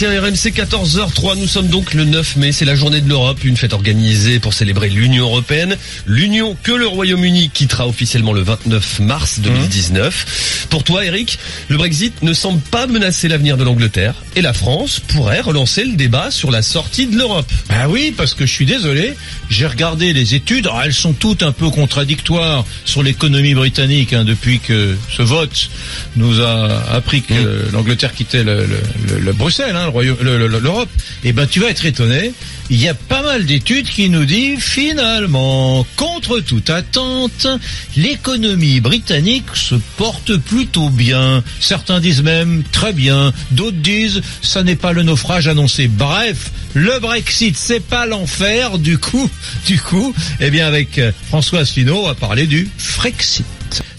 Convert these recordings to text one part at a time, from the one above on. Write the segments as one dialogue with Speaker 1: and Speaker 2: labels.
Speaker 1: Tiens, RMC 14h03, nous sommes donc le 9 mai, c'est la journée de l'Europe, une fête organisée pour célébrer l'Union Européenne. L'Union que le Royaume-Uni quittera officiellement le 29 mars 2019. Pour toi, Eric, le Brexit ne semble pas menacer l'avenir de l'Angleterre et la France pourrait relancer le débat sur la sortie de l'Europe.
Speaker 2: Ah oui, parce que je suis désolé, j'ai regardé les études, Alors, elles sont toutes un peu contradictoires sur l'économie britannique hein, depuis que ce vote nous a appris que l'Angleterre quittait le, le- le- le Bruxelles, hein, l'Europe. Eh ben, tu vas être étonné. Il y a pas mal d'études qui nous disent finalement, contre toute attente, l'économie britannique se porte plutôt bien. Certains disent même très bien. D'autres disent ça n'est pas le naufrage annoncé. Bref, le Brexit c'est pas l'enfer. Du coup, du coup, eh bien avec euh, François Asselineau, on va parler du Frexit.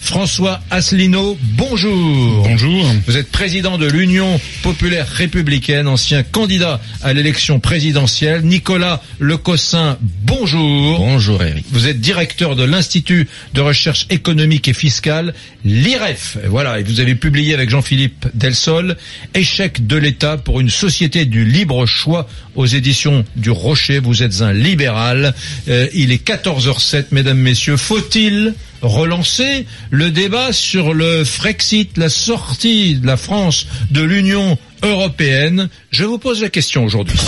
Speaker 2: François Asselineau, bonjour.
Speaker 3: Bonjour.
Speaker 2: Vous êtes président de l'Union populaire républicaine, ancien candidat à l'élection présidentielle. Nicolas Lecossin, bonjour.
Speaker 4: Bonjour Eric.
Speaker 2: Vous êtes directeur de l'Institut de recherche économique et fiscale, l'IREF. Voilà, et vous avez publié avec Jean-Philippe Delsol, Échec de l'État pour une société du libre choix aux éditions du Rocher. Vous êtes un libéral. Euh, il est 14h07, mesdames, messieurs. Faut-il relancer le débat sur le Frexit, la sortie de la France de l'Union européenne Je vous pose la question aujourd'hui.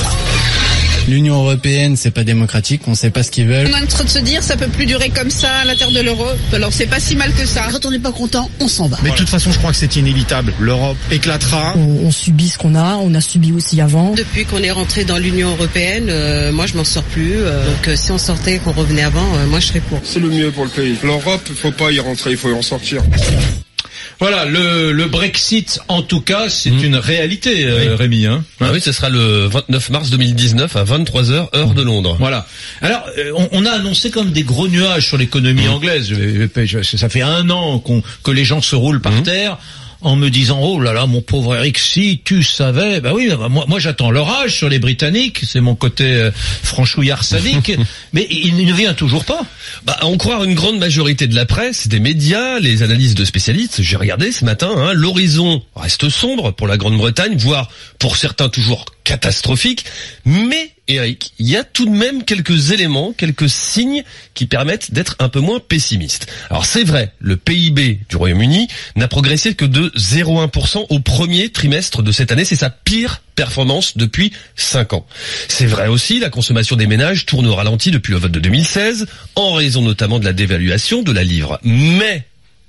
Speaker 4: L'Union européenne, c'est pas démocratique, on sait pas ce qu'ils veulent.
Speaker 5: On est en train de se dire ça peut plus durer comme ça à l'intérieur de l'Europe. Alors c'est pas si mal que ça.
Speaker 6: Quand on n'est pas content, on s'en va.
Speaker 3: Mais de toute façon, je crois que c'est inévitable. L'Europe éclatera.
Speaker 6: On, on subit ce qu'on a, on a subi aussi avant.
Speaker 7: Depuis qu'on est rentré dans l'Union européenne, euh, moi je m'en sors plus. euh, donc euh, si on sortait, qu'on revenait avant, euh, moi je serais pour.
Speaker 8: C'est le mieux pour le pays. L'Europe, il faut pas y rentrer, il faut y en sortir.
Speaker 2: Voilà, le, le Brexit, en tout cas, c'est une réalité, euh,
Speaker 1: Oui.
Speaker 2: Rémi. Hein
Speaker 1: Ah oui, ce sera le 29 mars 2019 à 23h, heure de Londres.
Speaker 2: Voilà. Alors, euh, on, on a annoncé comme des gros nuages sur l'économie anglaise. Je- je- ça fait un an qu'on que les gens se roulent par terre en me disant oh là là mon pauvre Eric si tu savais bah oui bah, moi moi j'attends l'orage sur les Britanniques c'est mon côté euh, franchouillard sadique mais il ne vient toujours pas.
Speaker 1: Bah, à en croire une grande majorité de la presse, des médias, les analyses de spécialistes, j'ai regardé ce matin, hein, l'horizon reste sombre pour la Grande-Bretagne, voire pour certains toujours catastrophique. Mais, Eric, il y a tout de même quelques éléments, quelques signes qui permettent d'être un peu moins pessimiste. Alors c'est vrai, le PIB du Royaume-Uni n'a progressé que de 0,1% au premier trimestre de cette année. C'est sa pire performance depuis 5 ans. C'est vrai aussi, la consommation des ménages tourne au ralenti depuis le vote de 2016, en raison notamment de la dévaluation de la livre. Mais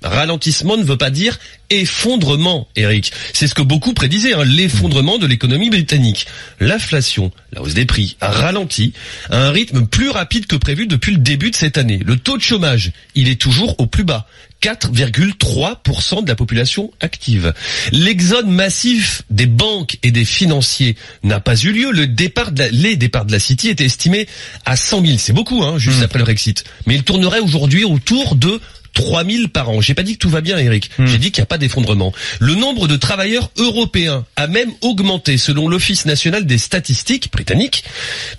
Speaker 1: Ralentissement ne veut pas dire effondrement, Eric. C'est ce que beaucoup prédisaient, hein, l'effondrement de l'économie britannique. L'inflation, la hausse des prix, a ralenti à un rythme plus rapide que prévu depuis le début de cette année. Le taux de chômage, il est toujours au plus bas. 4,3% de la population active. L'exode massif des banques et des financiers n'a pas eu lieu. Le départ de la- les départs de la City étaient estimés à 100 000. C'est beaucoup, hein, juste après le Brexit. Mais il tournerait aujourd'hui autour de 3000 par an. J'ai pas dit que tout va bien, Eric. J'ai dit qu'il n'y a pas d'effondrement. Le nombre de travailleurs européens a même augmenté selon l'Office national des statistiques britanniques.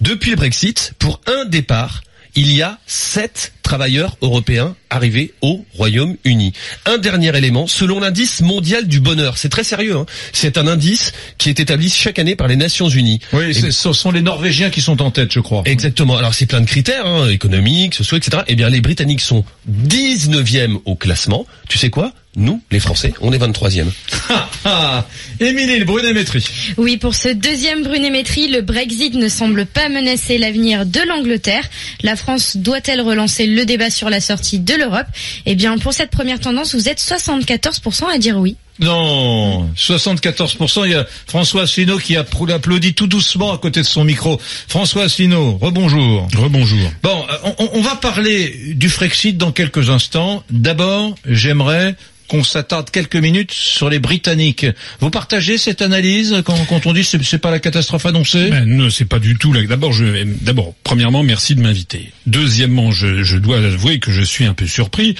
Speaker 1: Depuis le Brexit, pour un départ, il y a 7 travailleurs européens arrivés au Royaume-Uni. Un dernier élément, selon l'indice mondial du bonheur, c'est très sérieux, hein. c'est un indice qui est établi chaque année par les Nations Unies.
Speaker 2: Oui,
Speaker 1: Et-
Speaker 2: ce sont les Norvégiens qui sont en tête, je crois.
Speaker 1: Exactement. Alors c'est plein de critères, hein, économiques, sociaux, etc. Eh bien les Britanniques sont 19e au classement. Tu sais quoi? Nous, les Français, on est 23e.
Speaker 2: Émilie, le Brunet-Métrie.
Speaker 9: Oui, pour ce deuxième brunémétrie, le Brexit ne semble pas menacer l'avenir de l'Angleterre. La France doit-elle relancer le débat sur la sortie de l'Europe? Eh bien, pour cette première tendance, vous êtes 74% à dire oui.
Speaker 2: Non, 74%. Il y a François Asselineau qui applaudit tout doucement à côté de son micro. François Asselineau, rebonjour.
Speaker 3: Rebonjour.
Speaker 2: Bon, euh, on, on va parler du Frexit dans quelques instants. D'abord, j'aimerais qu'on s'attarde quelques minutes sur les Britanniques. Vous partagez cette analyse quand, quand on dit c'est pas la catastrophe annoncée?
Speaker 3: Ben, non, c'est pas du tout. D'abord, je, d'abord, premièrement, merci de m'inviter. Deuxièmement, je, je dois avouer que je suis un peu surpris.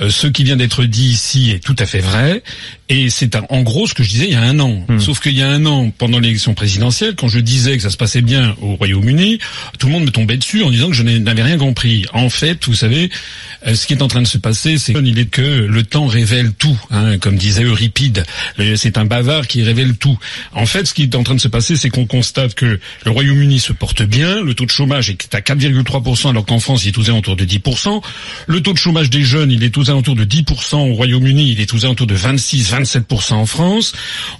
Speaker 3: Euh, ce qui vient d'être dit ici est tout à fait vrai, et c'est en gros ce que je disais il y a un an. Sauf qu'il y a un an, pendant l'élection présidentielle, quand je disais que ça se passait bien au Royaume-Uni, tout le monde me tombait dessus en disant que je n'avais rien compris. En fait, vous savez, euh, ce qui est en train de se passer, c'est qu'il est que le temps révèle tout, hein, comme disait Euripide. C'est un bavard qui révèle tout. En fait, ce qui est en train de se passer, c'est qu'on constate que le Royaume-Uni se porte bien, le taux de chômage est à 4,3%, alors qu'en France, il est aux alentours de 10%. Le taux de chômage des jeunes, il est aux alentours de 10% au Royaume-Uni, il est aux alentours de 26-27% en France.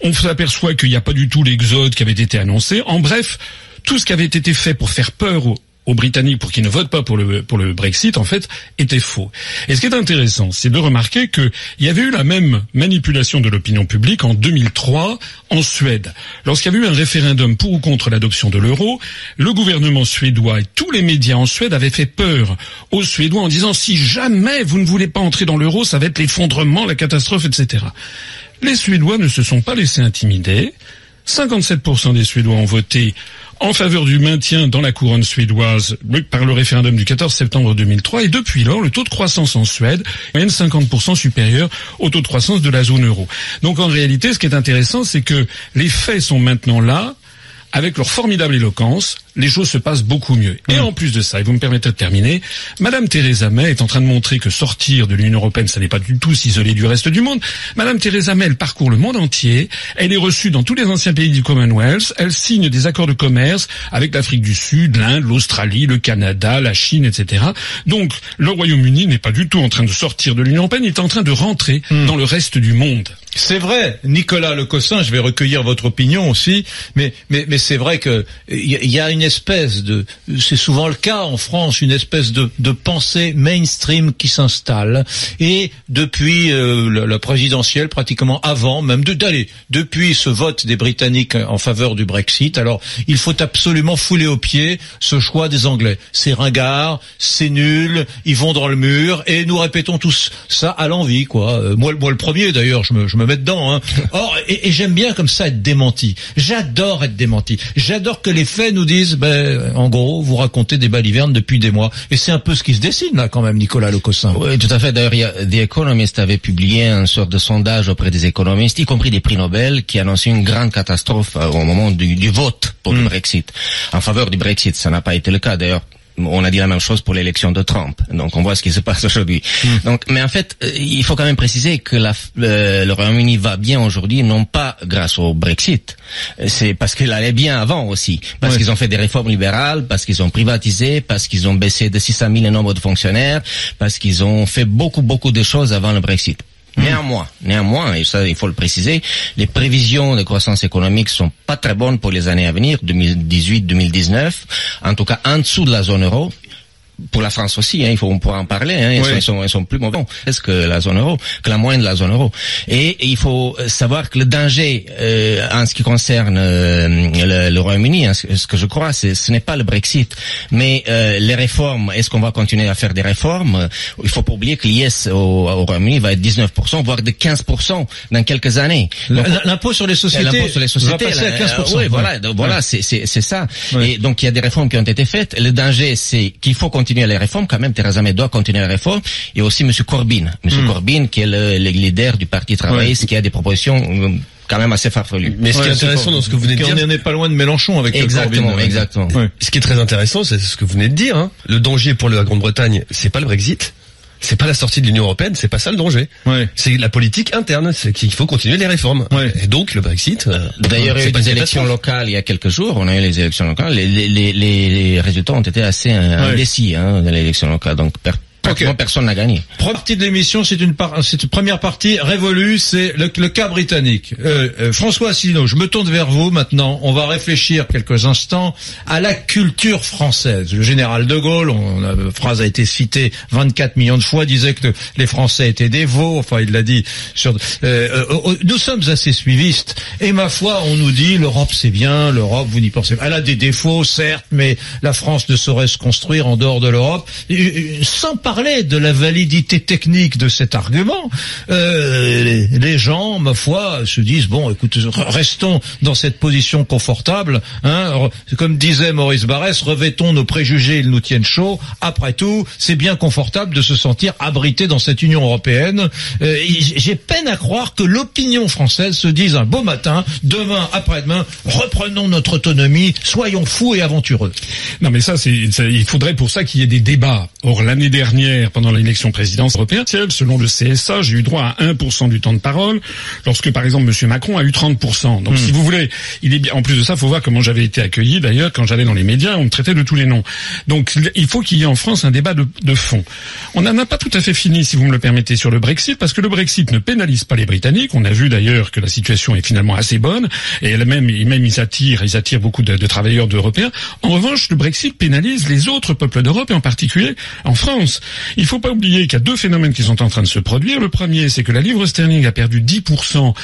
Speaker 3: On s'aperçoit qu'il n'y a pas du tout l'exode qui avait été annoncé. En bref, tout ce qui avait été fait pour faire peur aux, aux Britanniques pour qu'ils ne votent pas pour le, pour le Brexit, en fait, était faux. Et ce qui est intéressant, c'est de remarquer qu'il y avait eu la même manipulation de l'opinion publique en 2003 en Suède. Lorsqu'il y avait eu un référendum pour ou contre l'adoption de l'euro, le gouvernement suédois et tous les médias en Suède avaient fait peur aux Suédois en disant si jamais vous ne voulez pas entrer dans l'euro, ça va être l'effondrement, la catastrophe, etc. Les Suédois ne se sont pas laissés intimider. 57% des Suédois ont voté en faveur du maintien dans la couronne suédoise par le référendum du 14 septembre 2003 et depuis lors le taux de croissance en Suède est même 50% supérieur au taux de croissance de la zone euro. Donc en réalité ce qui est intéressant c'est que les faits sont maintenant là avec leur formidable éloquence, les choses se passent beaucoup mieux. Et en plus de ça, et vous me permettez de terminer, Madame Theresa May est en train de montrer que sortir de l'Union européenne, ça n'est pas du tout s'isoler du reste du monde. Madame Theresa May, elle parcourt le monde entier, elle est reçue dans tous les anciens pays du Commonwealth, elle signe des accords de commerce avec l'Afrique du Sud, l'Inde, l'Australie, le Canada, la Chine, etc. Donc, le Royaume-Uni n'est pas du tout en train de sortir de l'Union européenne, il est en train de rentrer dans le reste du monde.
Speaker 2: C'est vrai, Nicolas Lecossin, je vais recueillir votre opinion aussi, mais mais mais c'est vrai que il y, a une espèce de, c'est souvent le cas en France, une espèce de, de pensée mainstream qui s'installe et depuis euh, la, présidentielle, pratiquement avant même de d'aller depuis ce vote des Britanniques en faveur du Brexit. Alors il faut absolument fouler aux pieds ce choix des Anglais. C'est ringard, c'est nul, ils vont dans le mur et nous répétons tous ça à l'envie quoi. Euh, moi moi le premier d'ailleurs, je me je me mets dedans. Hein. Or et, et j'aime bien comme ça être démenti. J'adore être démenti. J'adore que les faits nous disent, ben, en gros, vous racontez des balivernes depuis des mois. Et c'est un peu ce qui se dessine là, quand même, Nicolas Lecossin.
Speaker 10: Oui, tout à fait. D'ailleurs, The Economist avait publié une sorte de sondage auprès des économistes, y compris des prix Nobel, qui annonçait une grande catastrophe euh, au moment du, du vote pour le Brexit. En faveur du Brexit, ça n'a pas été le cas. D'ailleurs, on a dit la même chose pour l'élection de Trump. Donc on voit ce qui se passe aujourd'hui. Donc, mais en fait, euh, il faut quand même préciser que la, euh, le Royaume-Uni va bien aujourd'hui, non pas grâce au Brexit, c'est parce qu'il allait bien avant aussi, parce qu'ils ont fait des réformes libérales, parce qu'ils ont privatisé, parce qu'ils ont baissé de 600 000 le nombre de fonctionnaires, parce qu'ils ont fait beaucoup beaucoup de choses avant le Brexit. Néanmoins, néanmoins, et ça il faut le préciser, les prévisions de croissance économique sont pas très bonnes pour les années à venir, 2018-2019, en tout cas en dessous de la zone euro. Pour la France aussi, hein, il faut on pourra en parler. Hein, ils,
Speaker 2: Oui.
Speaker 10: sont, ils sont- ils sont plus mauvais est-ce que la zone euro, que la moyenne de la zone euro? Et, et il faut savoir que le danger euh, en ce qui concerne euh, le, le Royaume-Uni, hein, ce, ce que je crois, ce n'est pas le Brexit, mais euh, les réformes. Est-ce qu'on va continuer à faire des réformes? Il faut pas oublier que l'IS au, au Royaume-Uni va être 19%, voire de 15% dans quelques années.
Speaker 2: L'impôt sur les sociétés,
Speaker 10: L'impôt sur les sociétés
Speaker 2: va passer à
Speaker 10: là,
Speaker 2: 15%.
Speaker 10: euh, oui, voilà, voilà,
Speaker 2: Ouais.
Speaker 10: c'est ça.
Speaker 2: Ouais.
Speaker 10: Et donc il y a des réformes qui ont été faites. Le danger, c'est qu'il faut continuer les réformes quand même. Theresa May doit continuer les réformes. Et aussi Monsieur Corbyn, Monsieur
Speaker 2: Hmm.
Speaker 10: Corbyn, qui est le, le leader du Parti travailliste, qui a des propositions euh, quand même assez farfelues.
Speaker 1: Mais ce qui est
Speaker 2: Ouais,
Speaker 1: intéressant dans ce que vous venez de
Speaker 2: On
Speaker 1: dire,
Speaker 2: n'est pas loin de Mélenchon avec le
Speaker 10: Exactement,
Speaker 2: Corbyn.
Speaker 10: exactement.
Speaker 2: Ouais.
Speaker 1: ce qui est très intéressant, c'est ce que vous venez de dire. Hein. Le danger pour la Grande-Bretagne, c'est pas le Brexit, c'est pas la sortie de l'Union européenne, c'est pas ça le danger.
Speaker 2: Ouais.
Speaker 1: C'est la politique interne, c'est qu'il faut continuer les réformes.
Speaker 2: Ouais.
Speaker 1: Et donc le Brexit. euh,
Speaker 10: D'ailleurs, il y a eu des élections locales il y a quelques jours. On a eu les élections locales. Les, les, les, les résultats ont été assez euh,
Speaker 2: Ouais.
Speaker 10: indécis hein, de l'élection locale. Donc, pratiquement personne n'a gagné.
Speaker 2: Première partie de l'émission, c'est une, par- une première partie révolue, c'est le, le cas britannique. Euh, euh, François Asselineau, je me tourne vers vous maintenant. On va réfléchir quelques instants à la culture française. Le général de Gaulle, on, la phrase a été citée 24 millions de fois, disait que les Français étaient des veaux. Enfin, il l'a dit. Sur, euh, euh, euh, nous sommes assez suivistes. Et ma foi, on nous dit l'Europe c'est bien, l'Europe vous n'y pensez pas. Elle a des défauts, certes, mais la France ne saurait se construire en dehors de l'Europe. Sans parler de la validité technique de cet argument, euh, les, gens, ma foi, se disent bon, écoute, restons dans cette position confortable. Hein, comme disait Maurice Barrès, revêtons nos préjugés, ils nous tiennent chaud. Après tout, c'est bien confortable de se sentir abrité dans cette Union européenne. Euh, J'ai peine à croire que l'opinion française se dise un beau matin, demain, après-demain, reprenons notre autonomie, soyons fous et aventureux.
Speaker 3: Non, mais ça- il faudrait pour ça qu'il y ait des débats. Or, l'année dernière, dernière, pendant l'élection présidentielle européenne, selon le CSA, j'ai eu droit à 1% du temps de parole, lorsque par exemple M. Macron a eu 30%. Donc si vous voulez, il est bien. En plus de ça, faut voir comment j'avais été accueilli. D'ailleurs, quand j'allais dans les médias, on me traitait de tous les noms. Donc il faut qu'il y ait en France un débat de, de fond. On n'en a pas tout à fait fini, si vous me le permettez, sur le Brexit, parce que le Brexit ne pénalise pas les Britanniques. On a vu d'ailleurs que la situation est finalement assez bonne, et elle même, même ils attirent, ils attirent beaucoup de, de travailleurs européens. En revanche, le Brexit pénalise les autres peuples d'Europe, et en particulier en France. Il ne faut pas oublier qu'il y a deux phénomènes qui sont en train de se produire. Le premier, c'est que la livre sterling a perdu 10%.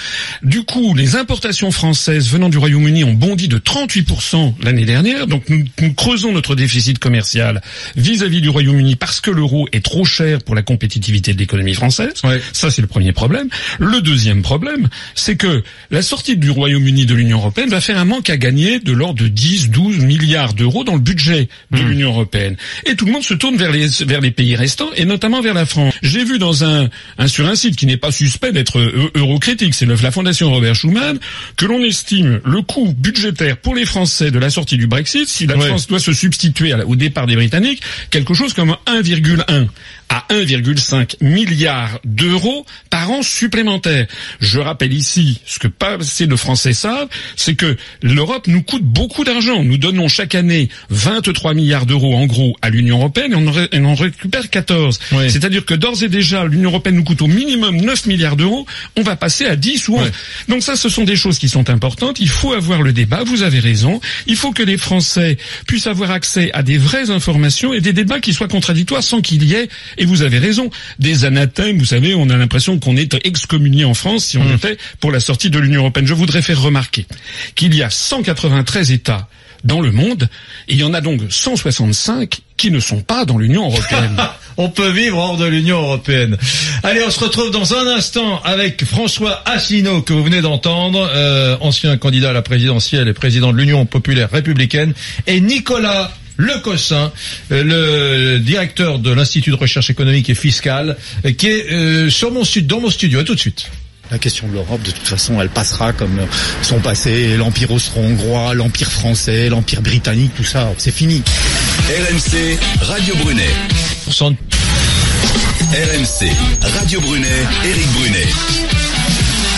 Speaker 3: Du coup, les importations françaises venant du Royaume-Uni ont bondi de 38% l'année dernière. Donc nous, nous, creusons notre déficit commercial vis-à-vis -vis du Royaume-Uni parce que l'euro est trop cher pour la compétitivité de l'économie française.
Speaker 2: Ouais.
Speaker 3: Ça, c'est le premier problème. Le deuxième problème, c'est que la sortie du Royaume-Uni de l'Union européenne va faire un manque à gagner de l'ordre de 10, 12 milliards d'euros dans le budget de
Speaker 2: Mmh.
Speaker 3: l'Union européenne. Et tout le monde se tourne vers les, vers les pays restants, et notamment vers la France. J'ai vu dans un, un sur un site qui n'est pas suspect d'être eu- eurocritique, c'est la Fondation Robert Schuman, que l'on estime le coût budgétaire pour les Français de la sortie du Brexit, si la
Speaker 2: Ouais.
Speaker 3: France doit se substituer au départ des Britanniques, quelque chose comme 1,1 à 1,5 milliard d'euros par an supplémentaire. Je rappelle ici, ce que pas assez de Français savent, c'est que l'Europe nous coûte beaucoup d'argent. Nous donnons chaque année 23 milliards d'euros en gros à l'Union européenne et on en, récupère 14.
Speaker 2: Oui.
Speaker 3: C'est-à-dire que d'ores et déjà, l'Union européenne nous coûte au minimum 9 milliards d'euros. On va passer à 10 ou 11.
Speaker 2: Ouais.
Speaker 3: Donc ça, ce sont des choses qui sont importantes. Il faut avoir le débat. Vous avez raison. Il faut que les Français puissent avoir accès à des vraies informations et des débats qui soient contradictoires sans qu'il y ait, et vous avez raison, des anathèmes. Vous savez, on a l'impression qu'on est excommunié en France si on
Speaker 2: Mmh.
Speaker 3: était pour la sortie de l'Union européenne. Je voudrais faire remarquer qu'il y a 193 États dans le monde, et il y en a donc 165 qui ne sont pas dans l'Union européenne.
Speaker 2: On peut vivre hors de l'Union européenne. Allez, on se retrouve dans un instant avec François Asselineau que vous venez d'entendre, euh, ancien candidat à la présidentielle et président de l'Union populaire républicaine, et Nicolas Lecossin, euh, le directeur de l'Institut de recherche économique et fiscale, euh, qui est euh, sur mon studio, dans mon studio. À tout de suite.
Speaker 11: La question de l'Europe, de toute façon, elle passera comme son passé, l'Empire austro-hongrois, l'Empire français, l'Empire britannique, tout ça, c'est fini.
Speaker 12: RMC, Radio Brunet. RMC, Radio Brunet, Éric Brunet.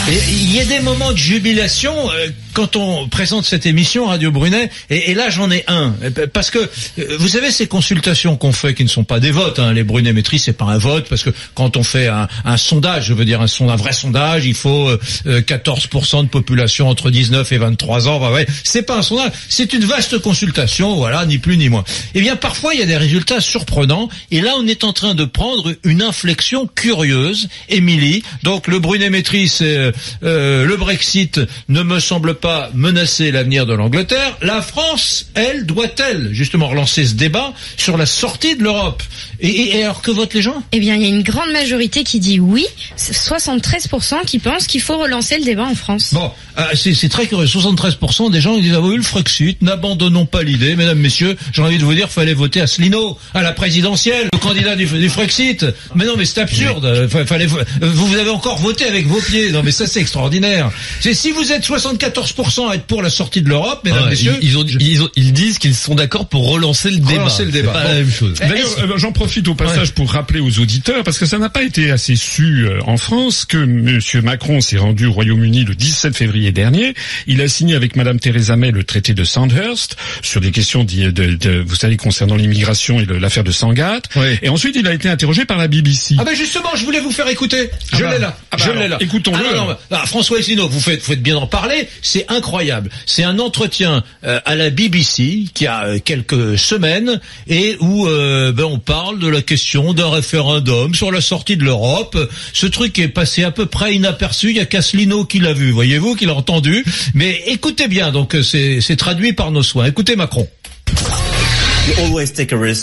Speaker 2: Il y a des moments de jubilation euh, quand on présente cette émission Radio Brunet, et, là j'en ai un, Euh, parce que euh, vous savez ces consultations qu'on fait qui ne sont pas des votes, hein, les Brunet maîtrise c'est pas un vote, parce que quand on fait un, sondage, je veux dire un, vrai sondage, il faut euh, euh, 14% de population entre 19 et 23 ans, bah ouais, c'est pas un sondage, c'est une vaste consultation, voilà, ni plus ni moins. Eh bien parfois il y a des résultats surprenants, et là on est en train de prendre une inflexion curieuse, Émilie, donc le Brunet maîtrise c'est euh, euh, le Brexit ne me semble pas menacer l'avenir de l'Angleterre. La France, elle, doit-elle justement relancer ce débat sur la sortie de l'Europe et, et- et alors que votent les gens?
Speaker 9: Eh bien, il y a une grande majorité qui dit oui, 73% qui pensent qu'il faut relancer le débat en France.
Speaker 2: Bon, ah, c'est très curieux. 73% des gens ils disent ah oui le Frexit, n'abandonnons pas l'idée, mesdames, messieurs. J'ai envie de vous dire, fallait voter Asselineau à la présidentielle, le candidat du, du Frexit. Mais non, mais c'est absurde. Euh, Fallait, vous, vous avez encore voté avec vos pieds. Non, mais ça c'est extraordinaire. C'est si vous êtes 74% à être pour la sortie de l'Europe, mesdames,
Speaker 1: Ah,
Speaker 2: messieurs.
Speaker 1: ils, ils ont, ils, ont- ils disent qu'ils sont d'accord pour relancer le débat.
Speaker 2: Relancer le
Speaker 1: C'est
Speaker 2: débat.
Speaker 1: pas
Speaker 2: Bon.
Speaker 1: la même chose.
Speaker 3: D'ailleurs, euh, j'en profite au passage pour rappeler aux auditeurs, parce que ça n'a pas été assez su euh, en France, que Monsieur Macron s'est rendu au Royaume-Uni le 17 février dernier. Il a signé avec Madame Theresa May le traité de Sandhurst sur des questions, de, de- de- vous savez, concernant l'immigration et l'affaire de Sangatte. Et ensuite, il a été interrogé par la BBC.
Speaker 2: Ah ben justement, je voulais vous faire écouter.
Speaker 3: Ah
Speaker 2: je
Speaker 3: bah,
Speaker 2: l'ai là.
Speaker 3: ah bah
Speaker 2: je l'ai là.
Speaker 3: écoutons-le.
Speaker 2: Ah ah, François Asselineau, vous faites, bien d'en parler. C'est incroyable. C'est un entretien euh, à la BBC qui a euh, quelques semaines et où euh, ben, on parle de la question d'un référendum sur la sortie de l'Europe. Ce truc est passé à peu près inaperçu. Il y a qu'Asselineau qui l'a vu, voyez-vous, qui l'a entendu. Mais écoutez bien, donc c'est traduit par nos soins. Écoutez Macron.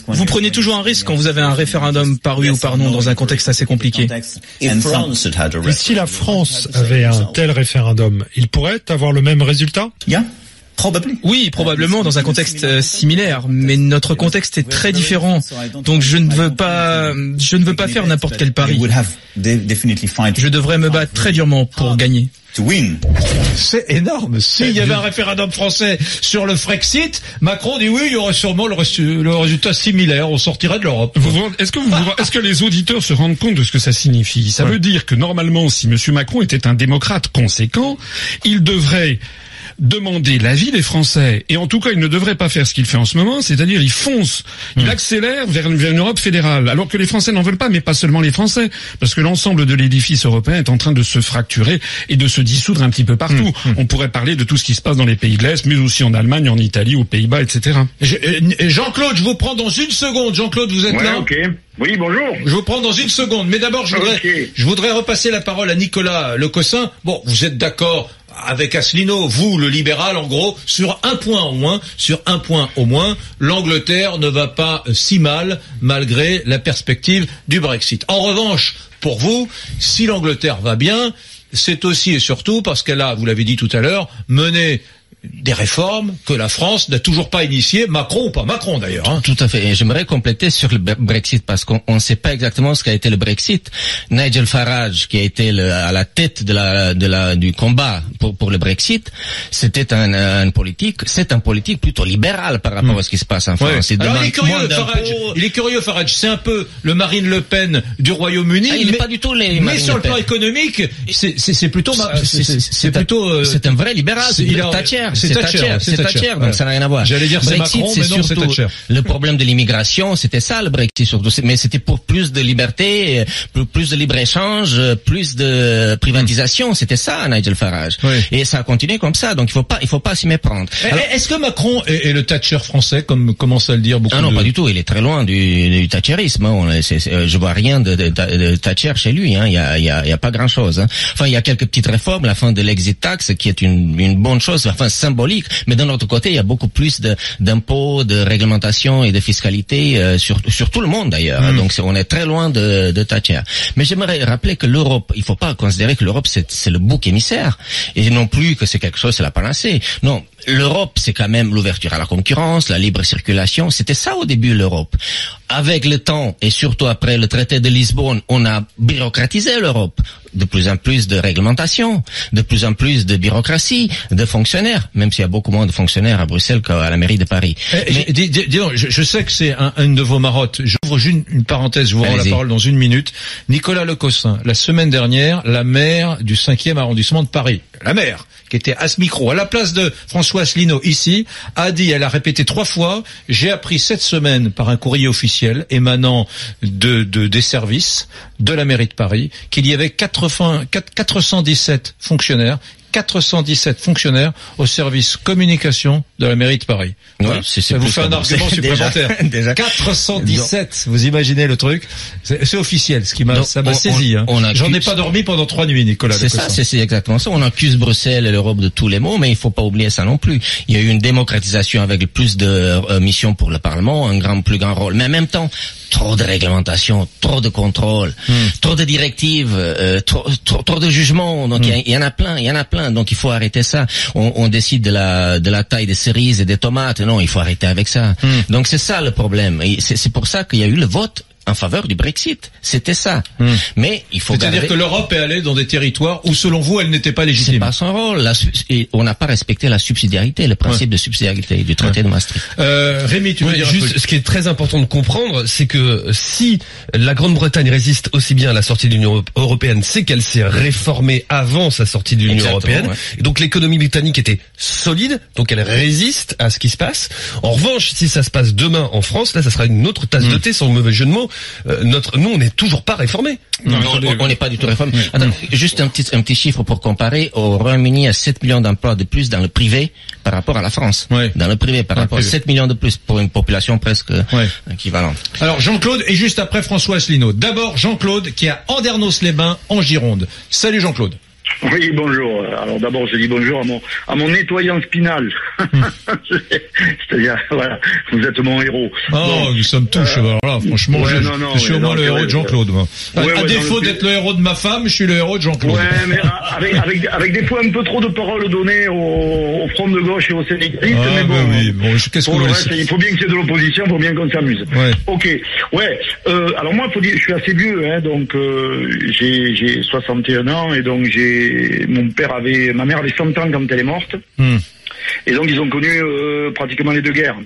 Speaker 13: Vous prenez toujours un risque quand vous avez un référendum par oui ou par non dans un contexte assez compliqué.
Speaker 14: Et si la France avait un tel référendum, il pourrait avoir le même résultat?
Speaker 13: Oui, probablement dans un contexte euh, similaire, mais notre contexte est très différent. Donc je ne veux pas, je ne veux pas faire n'importe quel pari. Je devrais me battre très durement pour gagner.
Speaker 2: C'est énorme. S'il y avait un référendum français sur le Frexit, Macron dit oui, il y aurait sûrement le, reçu- le résultat similaire, on sortirait de l'Europe.
Speaker 3: Est-ce que, vous, vous- est-ce que les auditeurs se rendent compte de ce que ça signifie? Ça
Speaker 2: Ouais.
Speaker 3: veut dire que normalement, si M. Macron était un démocrate conséquent, il devrait demander l'avis des Français. Et en tout cas, il ne devrait pas faire ce qu'il fait en ce moment, c'est-à-dire il fonce,
Speaker 2: Hmm.
Speaker 3: il accélère vers, vers une Europe fédérale, alors que les Français n'en veulent pas, mais pas seulement les Français, parce que l'ensemble de l'édifice européen est en train de se fracturer et de se dissoudre un petit peu partout.
Speaker 2: Hmm.
Speaker 3: On pourrait parler de tout ce qui se passe dans les pays de l'Est, mais aussi en Allemagne, en Italie, aux Pays-Bas, etc.
Speaker 2: Je- euh, Jean-Claude, je vous prends dans une seconde. Jean-Claude, vous êtes
Speaker 15: Ouais,
Speaker 2: là
Speaker 15: ok. Oui, bonjour.
Speaker 2: Je vous prends dans une seconde. Mais d'abord, je voudrais, je voudrais repasser la parole à Nicolas Lecossin. Bon, vous êtes d'accord avec Asselineau, vous, le libéral, en gros, sur un point au moins, sur un point au moins, l'Angleterre ne va pas euh, si mal malgré la perspective du Brexit. En revanche, pour vous, si l'Angleterre va bien, c'est aussi et surtout parce qu'elle a, vous l'avez dit tout à l'heure, mené des réformes que la France n'a toujours pas initiées, Macron ou pas Macron d'ailleurs. hein.
Speaker 10: Tout à fait. Et j'aimerais compléter sur le Bre- Brexit parce qu'on ne sait pas exactement ce qu'a été le Brexit. Nigel Farage, qui a été le- à la tête de la, de la, du combat pour, pour le Brexit, c'était un, un politique, c'est un politique plutôt libéral par rapport à ce qui se passe en France.
Speaker 2: Ouais.
Speaker 10: Il
Speaker 2: Alors
Speaker 10: demande
Speaker 2: il est curieux. Farage. Il est curieux, Farage. C'est un peu le Marine Le Pen du Royaume-Uni.
Speaker 10: Ah, il n'est
Speaker 2: mais-
Speaker 10: pas du tout les
Speaker 2: Mais
Speaker 10: Marine
Speaker 2: sur
Speaker 10: Le
Speaker 2: le plan économique, c'est- plutôt, c'est- plutôt. euh,
Speaker 10: c'est un vrai libéral, c'est
Speaker 2: a-
Speaker 10: Thatcher,
Speaker 2: c'est Thatcher, c'est Thatcher,
Speaker 10: donc ça n'a rien à voir.
Speaker 2: J'allais dire c'est
Speaker 10: Brexit,
Speaker 2: Macron, mais non, c'est
Speaker 10: surtout
Speaker 2: Thatcher.
Speaker 10: le problème de l'immigration, c'était ça le Brexit surtout, mais c'était pour plus de liberté, plus, de libre échange, plus de privatisation, c'était ça Nigel Farage. Et ça a continué comme ça, donc il faut pas, il faut pas s'y méprendre.
Speaker 2: Eh,
Speaker 10: Alors-
Speaker 2: Est-ce que Macron est, le Thatcher français, comme commence à le dire beaucoup
Speaker 10: ah non, pas du tout. Il est très loin du, thatcherisme. hein. Je vois rien de, Thatcher chez lui. hein. Il y a, il y a, pas grand chose. Enfin, il y a quelques petites réformes. La fin de l'exit tax, qui est une, une bonne chose, enfin symbolique. Mais d'un autre côté, il y a beaucoup plus de- d'impôts, de, réglementation et de fiscalité euh, sur, sur tout le monde d'ailleurs.
Speaker 2: Hmm.
Speaker 10: Donc on est très loin de, de Thatcher. Mais j'aimerais rappeler que l'Europe, il faut pas considérer que l'Europe c'est c'est le bouc émissaire et non plus que c'est quelque chose, c'est la panacée. Non, l'Europe c'est quand même l'ouverture à la concurrence, la libre circulation. C'était ça au début l'Europe. Avec le temps et surtout après le traité de Lisbonne, on a bureaucratisé l'Europe. De plus en plus de réglementation, de plus en plus de bureaucratie, de fonctionnaires, même s'il y a beaucoup moins de fonctionnaires à Bruxelles qu'à la mairie de Paris.
Speaker 2: Eh, j'ai- dis- dis- dis donc, je, je sais que c'est un, une de vos marottes. J'ouvre une, une parenthèse, je vous rends la parole dans une minute. Nicolas Lecossin, la semaine dernière, la maire du 5e arrondissement de Paris, la maire, qui était à ce micro, à la place de François Asselineau ici, a dit, elle a répété trois fois, j'ai appris cette semaine par un courrier officiel émanant de, de- des services de la mairie de Paris qu'il y avait 80, 4- 417 fonctionnaires 417 fonctionnaires au service communication de la mairie de Paris. Voilà. Ça vous fait un argument
Speaker 10: déjà-
Speaker 2: supplémentaire.
Speaker 10: déjà.
Speaker 2: 417, vous imaginez le truc C'est officiel, ce qui m'a ça saisi. hein. J'en ai pas dormi pendant trois nuits, Nicolas.
Speaker 10: C'est ça, c'est exactement ça. On accuse Bruxelles et l'Europe de tous les maux, mais il faut pas oublier ça non plus. Il y a eu une démocratisation avec plus de euh, missions pour le Parlement, un grand, plus grand rôle. Mais en même temps, trop de réglementation, trop de contrôle,
Speaker 2: Hmm.
Speaker 10: trop de directives, euh, trop, trop, trop de jugements. Donc il y a- il y, en a plein, il y en a plein. Donc il faut arrêter ça. On, on décide de la de la taille des cerises et des tomates. Non, il faut arrêter avec ça. Donc c'est ça le problème. Et c'est pour ça qu'il y a eu le vote en faveur du Brexit. C'était ça. Mais il faut
Speaker 2: C'est-à-dire
Speaker 10: garder-
Speaker 2: que l'Europe est allée dans des territoires où, selon vous, elle n'était pas
Speaker 10: c'est
Speaker 2: légitime.
Speaker 10: pas son rôle. La su- et on n'a pas respecté la subsidiarité, le principe de subsidiarité du traité de Maastricht.
Speaker 2: Euh, Rémi, tu veux dire
Speaker 1: juste, ce qui est très important de comprendre, c'est que si la Grande-Bretagne résiste aussi bien à la sortie de l'Union européenne, c'est qu'elle s'est réformée avant sa sortie de l'Union européenne.
Speaker 10: ouais.
Speaker 1: Et donc l'économie britannique était solide, donc elle résiste à ce qui se passe. En revanche, si ça se passe demain en France, là, ça sera une autre tasse de thé, sans mauvais jeu de mots. Euh, notre, nous, on n'est toujours pas réformés.
Speaker 10: Non, on- on n'est pas du tout réformé. Attends, juste un petit, un petit chiffre pour comparer. Au Royaume-Uni, il y a 7 millions d'emplois de plus dans le privé par rapport à la France. Dans le privé, par
Speaker 2: Dans
Speaker 10: rapport à
Speaker 2: privé.
Speaker 10: 7 millions de plus pour une population presque équivalente.
Speaker 2: Alors Jean-Claude et juste après François Asselineau. D'abord Jean-Claude qui est à Andernos-les-Bains en Gironde. Salut Jean-Claude.
Speaker 15: Oui, bonjour. Alors d'abord, je dis bonjour à mon, à mon nettoyant spinal. C'est-à-dire, voilà, vous êtes mon héros.
Speaker 2: Oh,
Speaker 15: Bon.
Speaker 2: nous sommes tous. alors là, franchement,
Speaker 15: Ouais,
Speaker 2: je,
Speaker 15: non, non,
Speaker 2: je suis au moins le héros de Jean-Claude.
Speaker 15: ouais,
Speaker 2: à
Speaker 15: ouais,
Speaker 2: à défaut
Speaker 15: le-
Speaker 2: d'être le héros de ma femme, je suis le héros de Jean-Claude.
Speaker 15: Ouais, mais avec, avec, avec des fois un peu trop de paroles données au, au front de gauche et au syndicaliste,
Speaker 2: Ah,
Speaker 15: mais bon.
Speaker 2: bah oui, bon, qu'est-ce voulez
Speaker 15: reste, il faut bien qu'il y ait de l'opposition, il faut bien qu'on s'amuse. Ok, ouais. Euh, alors moi, faut dire, je suis assez vieux, hein, donc euh, j'ai j'ai 61 ans et donc j'ai mon père avait, ma mère avait 100 ans quand elle est morte.
Speaker 2: Hmm.
Speaker 15: Et donc ils ont connu euh, pratiquement les deux guerres.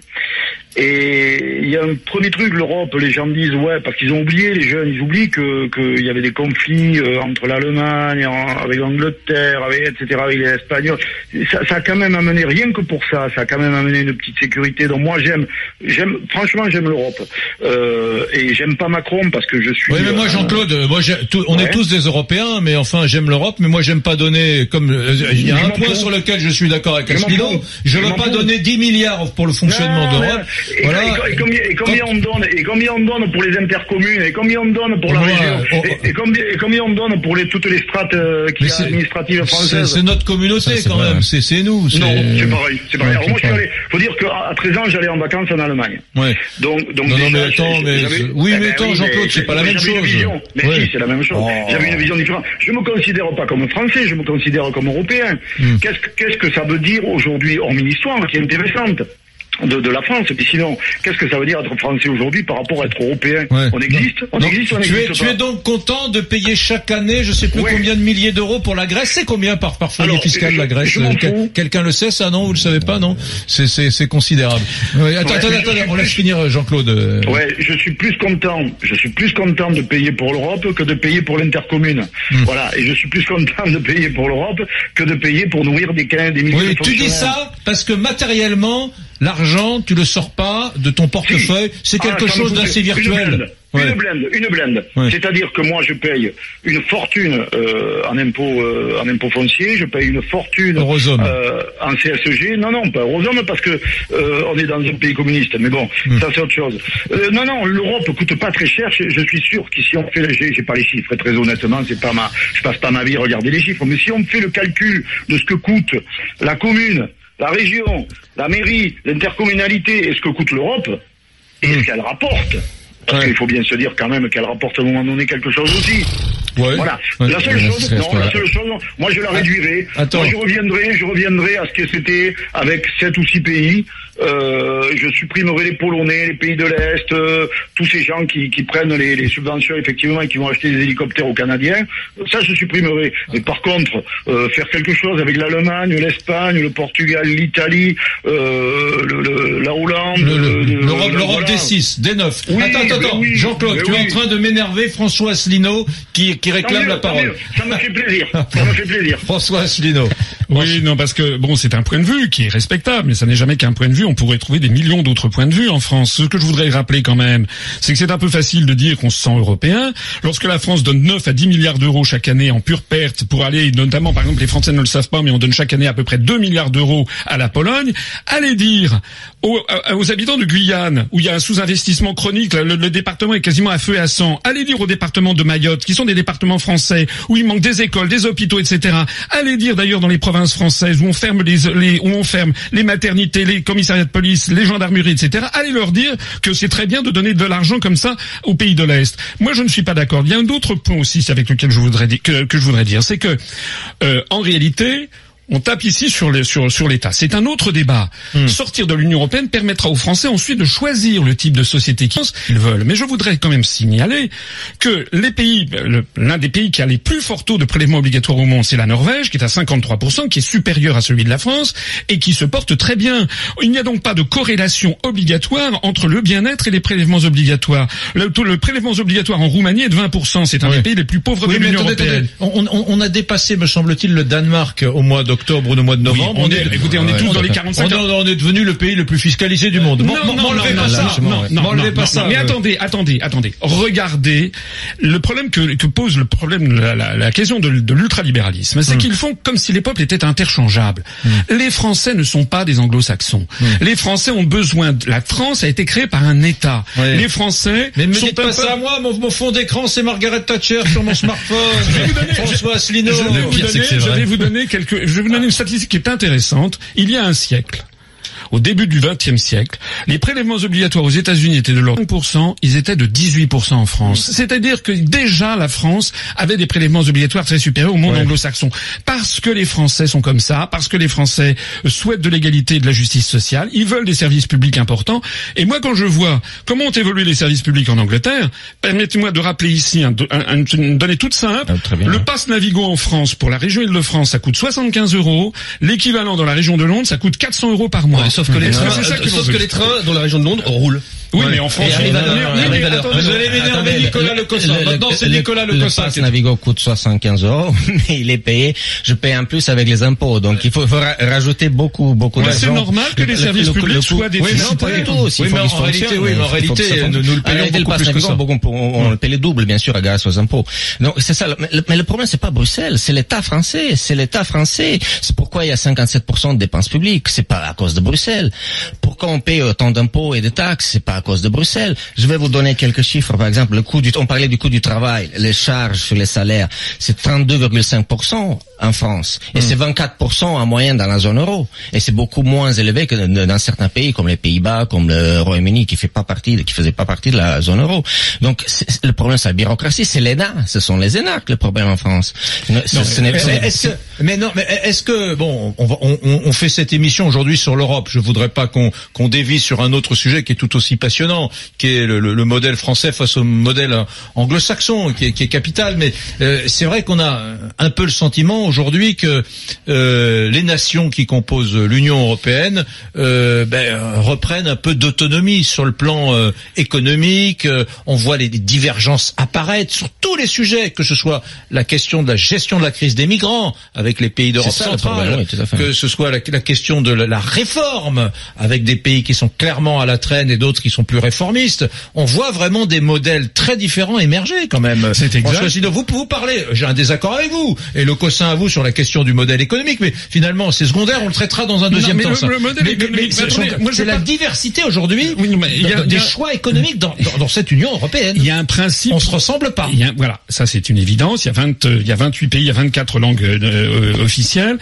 Speaker 15: Et il y a un premier truc, l'Europe, les gens disent ouais, parce qu'ils ont oublié, les jeunes, ils oublient que qu'il y avait des conflits euh, entre l'Allemagne, avec l'Angleterre, avec etc. avec les Espagnols. Ça, ça a quand même amené rien que pour ça, ça a quand même amené une petite sécurité. Donc moi j'aime, j'aime, franchement j'aime l'Europe. Euh, et j'aime pas Macron parce que je suis.
Speaker 2: Oui, mais moi,
Speaker 15: euh,
Speaker 2: Jean-Claude, moi, j'ai- tout- on
Speaker 15: Ouais.
Speaker 2: est tous des Européens, mais enfin, j'aime l'Europe, mais moi, j'aime pas donner, comme, euh, il y a un point sur lequel je suis d'accord avec Asselineau, je veux pas donner 10 milliards pour le fonctionnement d'Europe.
Speaker 15: Et,
Speaker 2: Voilà.
Speaker 15: et- et combien, et combien on donne Et combien on donne pour les intercommunes Et combien on donne pour la région
Speaker 2: oh,
Speaker 15: et, et combien, et combien on donne pour les, toutes les strates euh, qui administratives
Speaker 2: C'est
Speaker 15: françaises
Speaker 2: c'est notre communauté, quand même, c'est c'est nous.
Speaker 15: Non, c'est pareil. C'est pareil.
Speaker 2: Ouais,
Speaker 15: Alors moi, je
Speaker 2: c'est
Speaker 15: suis allé. Faut dire qu'à à 13 ans, j'allais en vacances en Allemagne.
Speaker 2: Ouais.
Speaker 15: Donc, donc
Speaker 2: Non, non, mais attends, mais oui,
Speaker 15: Eh
Speaker 2: mais
Speaker 15: ben
Speaker 2: attends, Jean-Claude, c'est pas la même chose.
Speaker 15: Mais si, c'est la même chose.
Speaker 2: Oh.
Speaker 15: J'avais une vision différente. Je me considère pas comme français, je me considère comme européen.
Speaker 2: Hmm.
Speaker 15: Qu'est-ce que, qu'est-ce que ça veut dire aujourd'hui, hormis l'histoire, qui est intéressante? De, de la France. Et puis sinon, qu'est-ce que ça veut dire être français aujourd'hui par rapport à être européen?
Speaker 2: Ouais.
Speaker 15: On existe? On
Speaker 2: Donc,
Speaker 15: existe on
Speaker 2: tu, es, tu es donc content de payer chaque année, je sais plus
Speaker 15: Ouais.
Speaker 2: combien de milliers d'euros pour la Grèce? C'est combien par, par foyer fiscal
Speaker 15: je-
Speaker 2: la Grèce? quel-. Quelqu'un le sait ça Non, vous le savez pas Non, c'est c'est c'est considérable. Ouais, attends, attends, attends, on laisse finir Jean-Claude.
Speaker 15: Ouais, je suis plus content. Je suis plus content de payer pour l'Europe que de payer pour l'intercommune.
Speaker 2: Hmm.
Speaker 15: Voilà, et je suis plus content de payer pour l'Europe que de payer pour nourrir des 15, des milliers
Speaker 2: Oui,
Speaker 15: de
Speaker 2: tu dis ça parce que matériellement, l'argent, tu le sors pas de ton portefeuille. C'est
Speaker 15: Ah,
Speaker 2: quelque chose d'assez virtuel.
Speaker 15: Une blende, une blende.
Speaker 2: Ouais.
Speaker 15: C'est-à-dire que moi je paye une fortune euh, en impôt euh, en impôt foncier, je paye une fortune euh, en CSG. Non, non, pas Eurozone parce que euh, on est dans un pays communiste. Mais bon,
Speaker 2: Hmm.
Speaker 15: ça c'est autre chose. Euh, non, non, l'Europe coûte pas très cher. Je, je suis sûr qu'ici on fait, j'ai pas les chiffres. Très honnêtement, c'est pas ma, je passe pas ma vie à regarder les chiffres. Mais si on fait le calcul de ce que coûte la commune, la région, la mairie, l'intercommunalité et ce que coûte l'Europe et
Speaker 2: Hmm.
Speaker 15: ce qu'elle rapporte. Parce qu'il faut bien se dire quand même qu'elle rapporte à un moment donné quelque chose aussi.
Speaker 2: Ouais.
Speaker 15: Voilà.
Speaker 2: Ouais.
Speaker 15: La seule chose, non, la seule chose, moi je la réduirai.
Speaker 2: Attends.
Speaker 15: Moi je reviendrai, je reviendrai à ce que c'était avec sept ou six pays. Euh, je supprimerai les Polonais, les pays de l'Est, euh, tous ces gens qui, qui prennent les, les subventions effectivement et qui vont acheter des hélicoptères aux Canadiens. Ça je supprimerai. Mais par contre, euh, faire quelque chose avec l'Allemagne, l'Espagne, le Portugal, l'Italie, euh, le- le- la Hollande,
Speaker 2: Le- le-
Speaker 15: le-
Speaker 2: L'Europe,
Speaker 15: le-
Speaker 2: l'Europe
Speaker 15: voilà.
Speaker 2: des 6, des 9.
Speaker 15: Oui,
Speaker 2: attends, attends, attends.
Speaker 15: oui,
Speaker 2: Jean-Claude, tu es en train de m'énerver François Asselineau qui, réclame
Speaker 15: mieux,
Speaker 2: la parole.
Speaker 15: Ça me fait plaisir. Ça me fait plaisir.
Speaker 2: François Asselineau.
Speaker 3: Oui, non, parce que bon, c'est un point de vue qui est respectable, mais ça n'est jamais qu'un point de vue. On pourrait trouver des millions d'autres points de vue en France. Ce que je voudrais rappeler quand même, c'est que c'est un peu facile de dire qu'on se sent européen lorsque la France donne 9 à 10 milliards d'euros chaque année en pure perte pour aller, notamment par exemple, les Français ne le savent pas, mais on donne chaque année à peu près 2 milliards d'euros à la Pologne. Allez dire aux, à- aux habitants de Guyane, où il y a un sous-investissement chronique, le, département est quasiment à feu et à sang. Allez dire aux départements de Mayotte, qui sont des départements français, où il manque des écoles, des hôpitaux, etc. Allez dire d'ailleurs dans les provinces françaises où on ferme les, les- où on ferme les maternités, les commissariats police, les gendarmeries, etc. Allez leur dire que c'est très bien de donner de l'argent comme ça aux pays de l'Est. Moi, je ne suis pas d'accord. Il y a un autre point aussi avec lequel je voudrais dire, que, que je voudrais dire, c'est que euh, en réalité. On tape ici sur les- sur, sur l'État. C'est un autre débat. Sortir de l'Union européenne permettra aux Français ensuite de choisir le type de société qu'ils veulent. Mais je voudrais quand même signaler que les pays, l'un des pays qui a les plus forts taux de prélèvements obligatoires au monde, c'est la Norvège, qui est à 53%, qui est supérieur à celui de la France et qui se porte très bien. Il n'y a donc pas de corrélation obligatoire entre le bien-être et les prélèvements obligatoires. Le, taux- le prélèvement obligatoire en Roumanie est de 20%. C'est un des pays les plus pauvres
Speaker 2: Oui,
Speaker 3: de l'Union européenne.
Speaker 2: attendez. On, on- on a dépassé, me semble-t-il, le Danemark au mois d'octobre ou au mois de novembre.
Speaker 3: on est- écoutez, on est tous dans les 45
Speaker 2: On, on est devenu le pays le plus fiscalisé du monde.
Speaker 3: Non, non, non,
Speaker 2: pas
Speaker 3: non,
Speaker 2: ça.
Speaker 3: non, non,
Speaker 2: M'enlevez
Speaker 3: non,
Speaker 2: pas
Speaker 3: non,
Speaker 2: ça.
Speaker 3: Mais
Speaker 2: euh.
Speaker 3: attendez, attendez, attendez. Regardez le problème que, que pose le problème, la, la- la question de, de l'ultralibéralisme, c'est qu'ils font comme si les peuples étaient interchangeables. Les Français ne sont pas des Anglo-Saxons.
Speaker 2: Hmm.
Speaker 3: Les Français ont besoin. De, la France a été créée par un État.
Speaker 2: Ouais.
Speaker 3: Les Français
Speaker 2: Mais me
Speaker 3: sont
Speaker 2: dites pas
Speaker 3: peuple-
Speaker 2: ça à moi, mon, mon fond d'écran c'est Margaret Thatcher sur mon smartphone. François Asselineau.
Speaker 3: Je vais, vous donner, je vais vous donner quelques, je vais vous donner une statistique qui est intéressante. Il y a un siècle, au début du XXe siècle, les prélèvements obligatoires aux États-Unis étaient de l'ordre de 1%, ils étaient de 18% en France. C'est-à-dire que déjà la France avait des prélèvements obligatoires très supérieurs au monde anglo-saxon. Parce que les Français sont comme ça, parce que les Français souhaitent de l'égalité et de la justice sociale, ils veulent des services publics importants. Et moi, quand je vois comment ont évolué les services publics en Angleterre, permettez-moi de rappeler ici un, un- un- une donnée toute simple.
Speaker 10: Ah,
Speaker 3: le pass Navigo en France pour la région Île-de-France, ça coûte 75 euros. L'équivalent dans la région de Londres, ça coûte 400 euros par mois.
Speaker 1: Ouais, sauf que les trains, sauf que les trains dans la région de Londres roulent.
Speaker 3: Oui, mais en France, Oui,
Speaker 1: l'heure.
Speaker 3: attendez,
Speaker 2: Vous allez m'énerver Nicolas Le Cossin. Maintenant, c'est Nicolas Le
Speaker 10: Le pass Navigo coûte 75 euros, mais il est payé, je paye en plus avec les impôts. Donc il faut, rajouter beaucoup, beaucoup d'argent.
Speaker 3: c'est normal que les
Speaker 10: Le-
Speaker 3: services publics soient
Speaker 10: Oui,
Speaker 3: déficitaires.
Speaker 10: non, pas du tout.
Speaker 2: Oui, mais en réalité, oui, mais en réalité, nous- le payons beaucoup plus que ça.
Speaker 10: on, on le paye le double, bien sûr, grâce aux impôts. Donc c'est ça. Mais le, problème, c'est pas Bruxelles, c'est l'État français. C'est l'État français. C'est pourquoi il y a 57% de dépenses publiques. C'est pas à cause de Bruxelles. Pourquoi on paye autant d'impôts et de taxes? C'est pas Je vais vous donner quelques chiffres. Par exemple, le coût du, on parlait du coût du travail, les charges sur les salaires, c'est 32,5% en France et c'est 24% en moyenne dans la zone euro. Et c'est beaucoup moins élevé que dans certains pays comme les Pays-Bas, comme le Royaume-Uni, qui fait pas partie, qui faisait pas partie de la zone euro. Donc le problème, c'est la bureaucratie, c'est l'ENA, ce sont les ENAC le problème en France.
Speaker 2: Non,
Speaker 10: ce
Speaker 2: mais,
Speaker 10: ce
Speaker 2: est-ce que, mais non, mais est-ce que bon, on, va- on, on- on fait cette émission aujourd'hui sur l'Europe. Je voudrais pas qu'on qu'on dévie sur un autre sujet qui est tout aussi passionnant, qui est le, le- le modèle français face au modèle anglo-saxon, qui est, qui est capital. Mais euh, c'est vrai qu'on a un peu le sentiment aujourd'hui que euh, les nations qui composent l'Union européenne euh, ben, reprennent un peu d'autonomie sur le plan euh, économique. Euh, on voit les divergences apparaître sur tous les sujets, que ce soit la question de la gestion de la crise des migrants avec les pays d'Europe centrale,
Speaker 10: oui,
Speaker 2: que ce soit la, la question de la, la réforme avec des pays qui sont clairement à la traîne et d'autres qui sont plus réformistes. On voit vraiment des modèles très différents émerger quand même.
Speaker 3: C'est exact.
Speaker 2: François vous vous parlez, j'ai un désaccord avec vous et le cossin à vous sur la question du modèle économique, mais finalement c'est secondaire, on le traitera dans un
Speaker 3: Non,
Speaker 2: deuxième
Speaker 3: mais
Speaker 2: temps.
Speaker 3: le- modèle
Speaker 2: Mais-
Speaker 3: économique,
Speaker 2: c'est- la diversité aujourd'hui
Speaker 3: Oui, non,
Speaker 2: des
Speaker 3: a-
Speaker 2: choix économiques dans, dans, dans cette Union européenne.
Speaker 3: Il y a un principe.
Speaker 2: On se ressemble pas.
Speaker 3: Il y a- voilà, ça c'est une évidence. Il y a 20, euh, il y a 28 pays, il y a 24 langues euh, euh, officielles.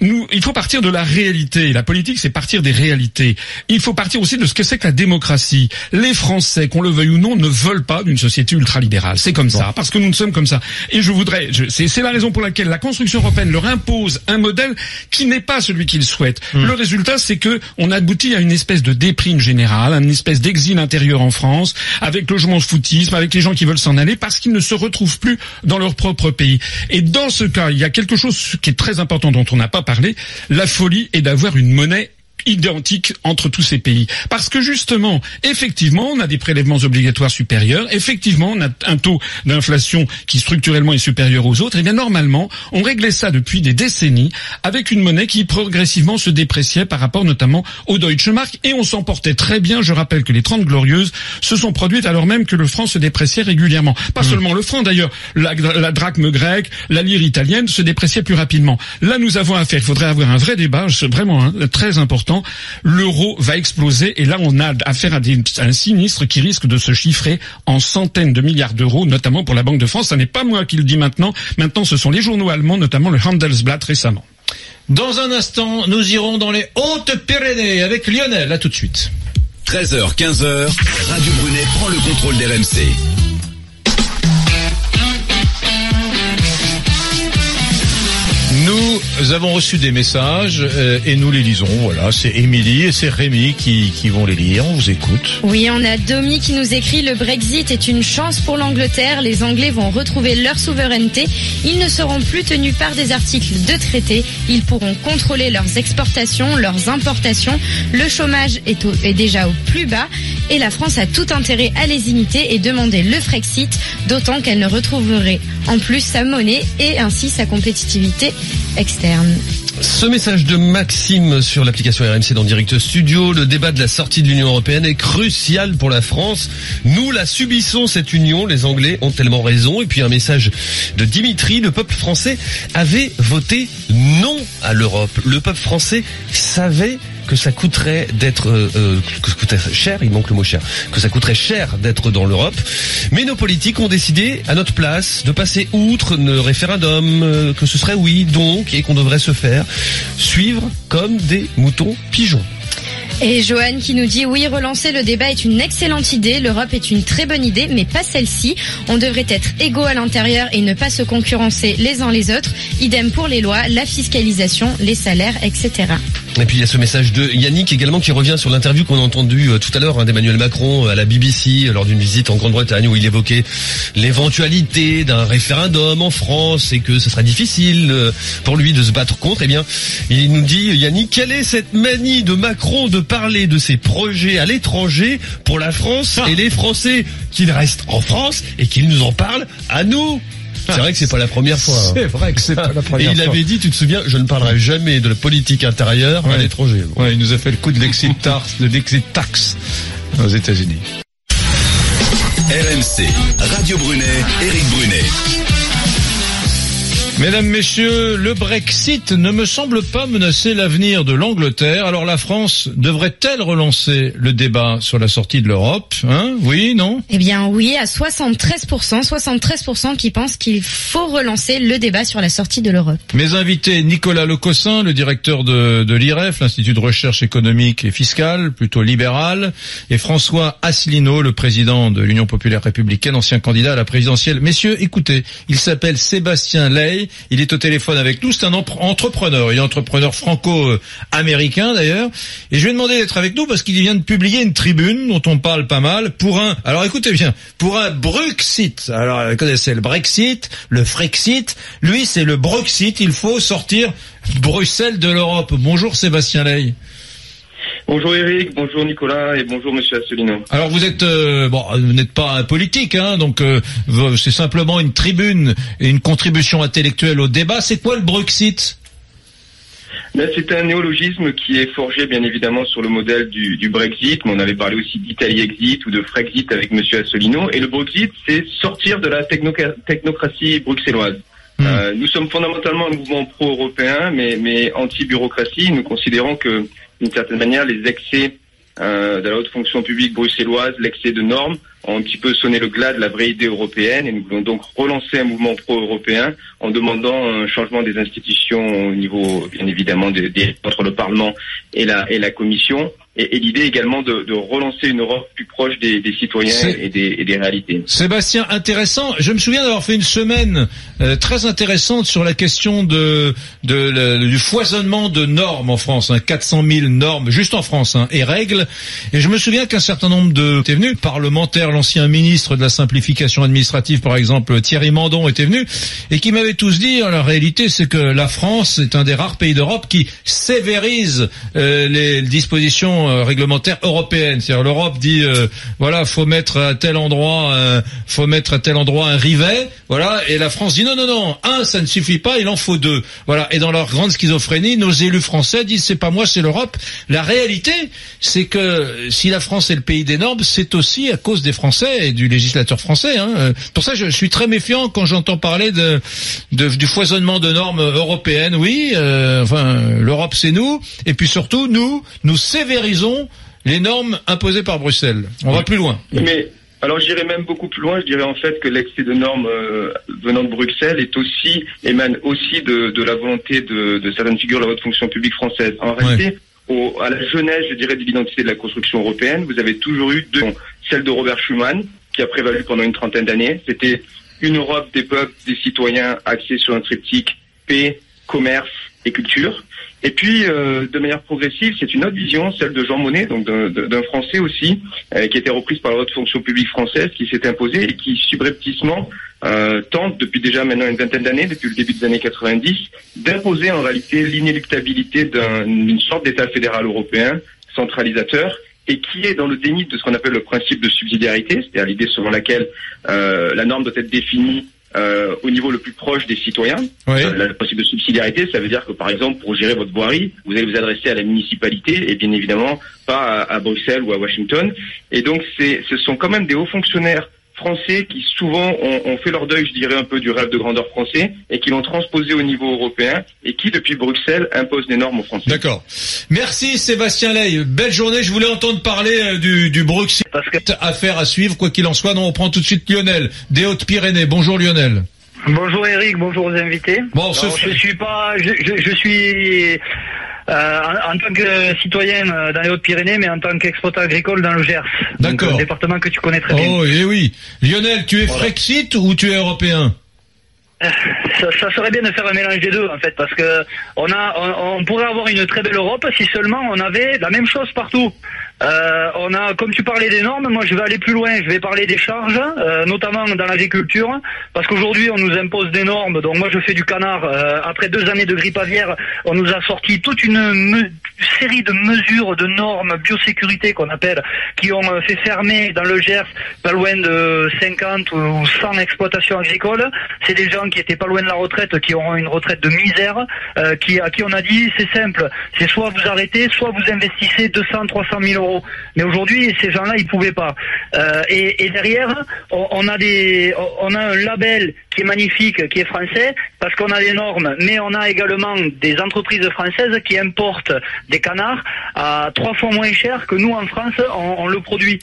Speaker 3: Nous, il faut partir de la réalité. La politique, c'est partir des réalités. Il faut partir aussi de ce que c'est que la démocratie. Les Français, qu'on le veuille ou non, ne veulent pas d'une société ultralibérale. C'est comme ça, parce que nous ne sommes comme ça. Et je voudrais, c'est la raison pour laquelle la construction européenne leur impose un modèle qui n'est pas celui qu'ils souhaitent. Le résultat, c'est que on aboutit à une espèce de déprime générale, une espèce d'exil intérieur en France, avec le de foutisme, avec les gens qui veulent s'en aller, parce qu'ils ne se retrouvent plus dans leur propre pays. Et dans ce cas, il y a quelque chose qui est très important dont on n'a pas parlé. La folie est d'avoir une monnaie identique entre tous ces pays. Parce que justement, effectivement, on a des prélèvements obligatoires supérieurs, effectivement, on a un taux d'inflation qui structurellement est supérieur aux autres, et bien normalement, on réglait ça depuis des décennies avec une monnaie qui progressivement se dépréciait par rapport notamment au Deutsche Mark, et on s'en portait très bien. Je rappelle que les 30 glorieuses se sont produites alors même que le franc se dépréciait régulièrement. Pas seulement le franc d'ailleurs, la, la drachme grecque, la lire italienne se dépréciaient plus rapidement. Là, nous avons affaire, il faudrait avoir un vrai débat, c'est vraiment hein, très important. L'euro va exploser et là, on a affaire à, des, à un sinistre qui risque de se chiffrer en centaines de milliards d'euros, notamment pour la Banque de France. Ce n'est pas moi qui le dis maintenant. Maintenant, ce sont les journaux allemands, notamment le Handelsblatt récemment.
Speaker 2: Dans un instant, nous irons dans les Hautes-Pyrénées avec Lionel. À tout de suite.
Speaker 12: 13h, 15h, Radio Brunet prend le contrôle d'RMC.
Speaker 2: Nous avons reçu des messages euh, et nous les lisons. Voilà, c'est Émilie et c'est Rémi qui, vont les lire. On vous écoute.
Speaker 9: Oui, on a Domi qui nous écrit le Brexit est une chance pour l'Angleterre. Les Anglais vont retrouver leur souveraineté. Ils ne seront plus tenus par des articles de traité. Ils pourront contrôler leurs exportations, leurs importations. Le chômage est, est déjà au plus bas et la France a tout intérêt à les imiter et demander le Frexit, d'autant qu'elle ne retrouverait en plus sa monnaie et ainsi sa compétitivité externe.
Speaker 1: Ce message de Maxime sur l'application RMC dans Direct Studio, le débat de la sortie de l'Union Européenne est crucial pour la France. Nous la subissons cette union, les Anglais ont tellement raison. Et puis un message de Dimitri, le peuple français avait voté non à l'Europe. Le peuple français savait que ça coûterait d'être euh, euh, cher, il manque le mot cher, que ça coûterait cher d'être dans l'Europe. Mais nos politiques ont décidé à notre place de passer outre le référendum, euh, que ce serait oui donc et qu'on devrait se faire suivre comme des moutons pigeons.
Speaker 9: Et Joanne qui nous dit oui, relancer le débat est une excellente idée, l'Europe est une très bonne idée, mais pas celle-ci. On devrait être égaux à l'intérieur et ne pas se concurrencer les uns les autres. Idem pour les lois, la fiscalisation, les salaires, etc.
Speaker 1: Et puis il y a ce message de Yannick également qui revient sur l'interview qu'on a entendue euh, tout à l'heure hein, d'Emmanuel Macron euh, à la BBC lors d'une visite en Grande-Bretagne où il évoquait l'éventualité d'un référendum en France et que ce serait difficile euh, pour lui de se battre contre. Eh bien, il nous dit Yannick, quelle est cette manie de Macron de parler de ses projets à l'étranger pour la France et les Français qu'il reste en France et qu'il nous en parle à nous? C'est vrai que c'est pas la première fois. hein.
Speaker 14: C'est vrai que c'est pas la première
Speaker 1: Et il
Speaker 14: fois.
Speaker 1: avait dit, tu te souviens, je ne parlerai jamais de la politique intérieure à l'étranger.
Speaker 2: Ouais, il nous a fait le coup de l'exit tax, de l'exit tax aux États-Unis.
Speaker 12: RMC, Radio Brunet, Eric Brunet.
Speaker 2: Mesdames, Messieurs, le Brexit ne me semble pas menacer l'avenir de l'Angleterre. Alors la France devrait-elle relancer le débat sur la sortie de l'Europe hein? Oui, non?
Speaker 9: Eh bien oui, à 73%, 73% qui pensent qu'il faut relancer le débat sur la sortie de l'Europe.
Speaker 2: Mes invités, Nicolas Lecossin, le directeur de, de l'IREF, l'Institut de recherche économique et fiscale, plutôt libéral, et François Asselineau, le président de l'Union populaire républicaine, ancien candidat à la présidentielle. Messieurs, écoutez, il s'appelle Sébastien Ley, il est au téléphone avec nous, c'est un entrepreneur, il est entrepreneur franco-américain d'ailleurs, et je lui ai demandé d'être avec nous parce qu'il vient de publier une tribune dont on parle pas mal pour un, alors écoutez bien, pour un Bruxit, alors vous connaissez le Brexit, le Frexit, lui c'est le Bruxit, il faut sortir Bruxelles de l'Europe. Bonjour Sébastien Ley.
Speaker 16: Bonjour Eric, bonjour Nicolas et bonjour Monsieur Asselineau.
Speaker 2: Alors vous êtes euh, bon, vous n'êtes pas un politique, hein, donc euh, c'est simplement une tribune et une contribution intellectuelle au débat. C'est quoi le Bruxit
Speaker 16: Ben, c'est un néologisme qui est forgé bien évidemment sur le modèle du, du Brexit, mais on avait parlé aussi d'Italie Exit ou de Frexit avec Monsieur Asselineau. Et le Brexit, c'est sortir de la technocratie bruxelloise. Euh, nous sommes fondamentalement un mouvement pro-européen, mais, mais anti-bureaucratie. Nous considérons que, d'une certaine manière, les excès euh, de la haute fonction publique bruxelloise, l'excès de normes, ont un petit peu sonné le glas de la vraie idée européenne. Et nous voulons donc relancer un mouvement pro-européen en demandant un changement des institutions au niveau, bien évidemment, des, des- entre le Parlement et la, et la Commission. Et, et l'idée également de, de relancer une Europe plus proche des, des citoyens et des, et des réalités.
Speaker 2: Sébastien, intéressant. Je me souviens d'avoir fait une semaine euh, très intéressante sur la question de, de le- du foisonnement de normes en France. Hein, 400 000 normes juste en France hein, et règles. Et je me souviens qu'un certain nombre de étaient venus parlementaires, l'ancien ministre de la simplification administrative par exemple Thierry Mandon était venu et qui m'avait tous dit la réalité c'est que la France est un des rares pays d'Europe qui sévérise euh, les dispositions euh, réglementaires européennes. C'est-à-dire l'Europe dit euh, voilà faut mettre à tel endroit faut mettre à tel endroit un rivet voilà et la France dit non non non un ça ne suffit pas il en faut deux. Voilà. Et dans leur grande schizophrénie nos élus français disent c'est pas moi c'est l'Europe. La réalité c'est que si la France est le pays des normes c'est aussi à cause des Français et du législateur français hein. Euh, pour ça je suis très méfiant quand j'entends parler de, de- du foisonnement de normes européennes oui euh, enfin l'Europe c'est nous et puis surtout nous nous sévérisons les normes imposées par Bruxelles on va plus loin
Speaker 16: Mais alors j'irais même beaucoup plus loin. Je dirais en fait que l'excès de normes euh, venant de Bruxelles est aussi émane aussi de, de la volonté de, de certaines figures de la haute fonction publique française. En réalité, au, à la jeunesse, je dirais, de l'identité de la construction européenne, vous avez toujours eu deux. Celle de Robert Schuman, qui a prévalu pendant une trentaine d'années. C'était une Europe des peuples, des citoyens, axée sur un triptyque paix, commerce et culture. Et puis, euh, de manière progressive, c'est une autre vision, celle de Jean Monnet, donc d'un Français aussi, euh, qui a été reprise par la haute fonction publique française, qui s'est imposée et qui subrepticement euh, tente, depuis déjà maintenant une vingtaine d'années, depuis le début des années 90, d'imposer en réalité l'inéluctabilité d'un- d'une sorte d'État fédéral européen centralisateur et qui est dans le déni de ce qu'on appelle le principe de subsidiarité, c'est-à-dire l'idée selon laquelle euh, la norme doit être définie euh, au niveau le plus proche des citoyens.
Speaker 2: Oui.
Speaker 16: Euh, le principe de subsidiarité, ça veut dire que par exemple, pour gérer votre voirie, vous allez vous adresser à la municipalité et bien évidemment pas à, à Bruxelles ou à Washington. Et donc, ce sont quand même des hauts fonctionnaires français qui souvent ont, ont fait leur deuil, je dirais, un peu du rêve de grandeur français et qui l'ont transposé au niveau européen et qui, depuis Bruxelles, imposent des normes aux Français.
Speaker 2: D'accord. Merci Sébastien Ley. Belle journée. Je voulais entendre parler euh, du, du Bruxit. Affaire à suivre, quoi qu'il en soit. Non, on prend tout de suite Lionel, des Hautes-Pyrénées. Bonjour Lionel.
Speaker 17: Bonjour Eric, bonjour aux invités.
Speaker 2: Bon,
Speaker 17: Alors, je suis pas, je, je, je suis euh, en, en tant que citoyen euh, dans les Hautes-Pyrénées, mais en tant qu'exploitant agricole dans le Gers.
Speaker 2: D'accord.
Speaker 17: un département que tu connais très bien.
Speaker 2: Oh, eh oui. Lionel, tu es Frexit ou tu es européen
Speaker 17: Ça, ça serait bien de faire un mélange des deux en fait parce que on a on, on pourrait avoir une très belle Europe si seulement on avait la même chose partout. Euh, on a comme tu parlais des normes, moi je vais aller plus loin, je vais parler des charges, euh, notamment dans l'agriculture, parce qu'aujourd'hui on nous impose des normes. Donc moi je fais du canard. Euh, après deux années de grippe aviaire, on nous a sorti toute une série de mesures, de normes biosécurité qu'on appelle, qui ont euh, fait fermer dans le Gers pas loin de 50 ou 100 exploitations agricoles. C'est des gens qui étaient pas loin de la retraite, qui auront une retraite de misère, euh, qui, à qui on a dit c'est simple, c'est soit vous arrêtez, soit vous investissez 200, 300 000 euros. Mais aujourd'hui, ces gens-là, ils pouvaient pas. Euh, et, derrière, on, a un label qui est magnifique, qui est français, parce qu'on a des normes, mais on a également des entreprises françaises qui importent des canards à trois fois moins cher que nous en France, on le produit.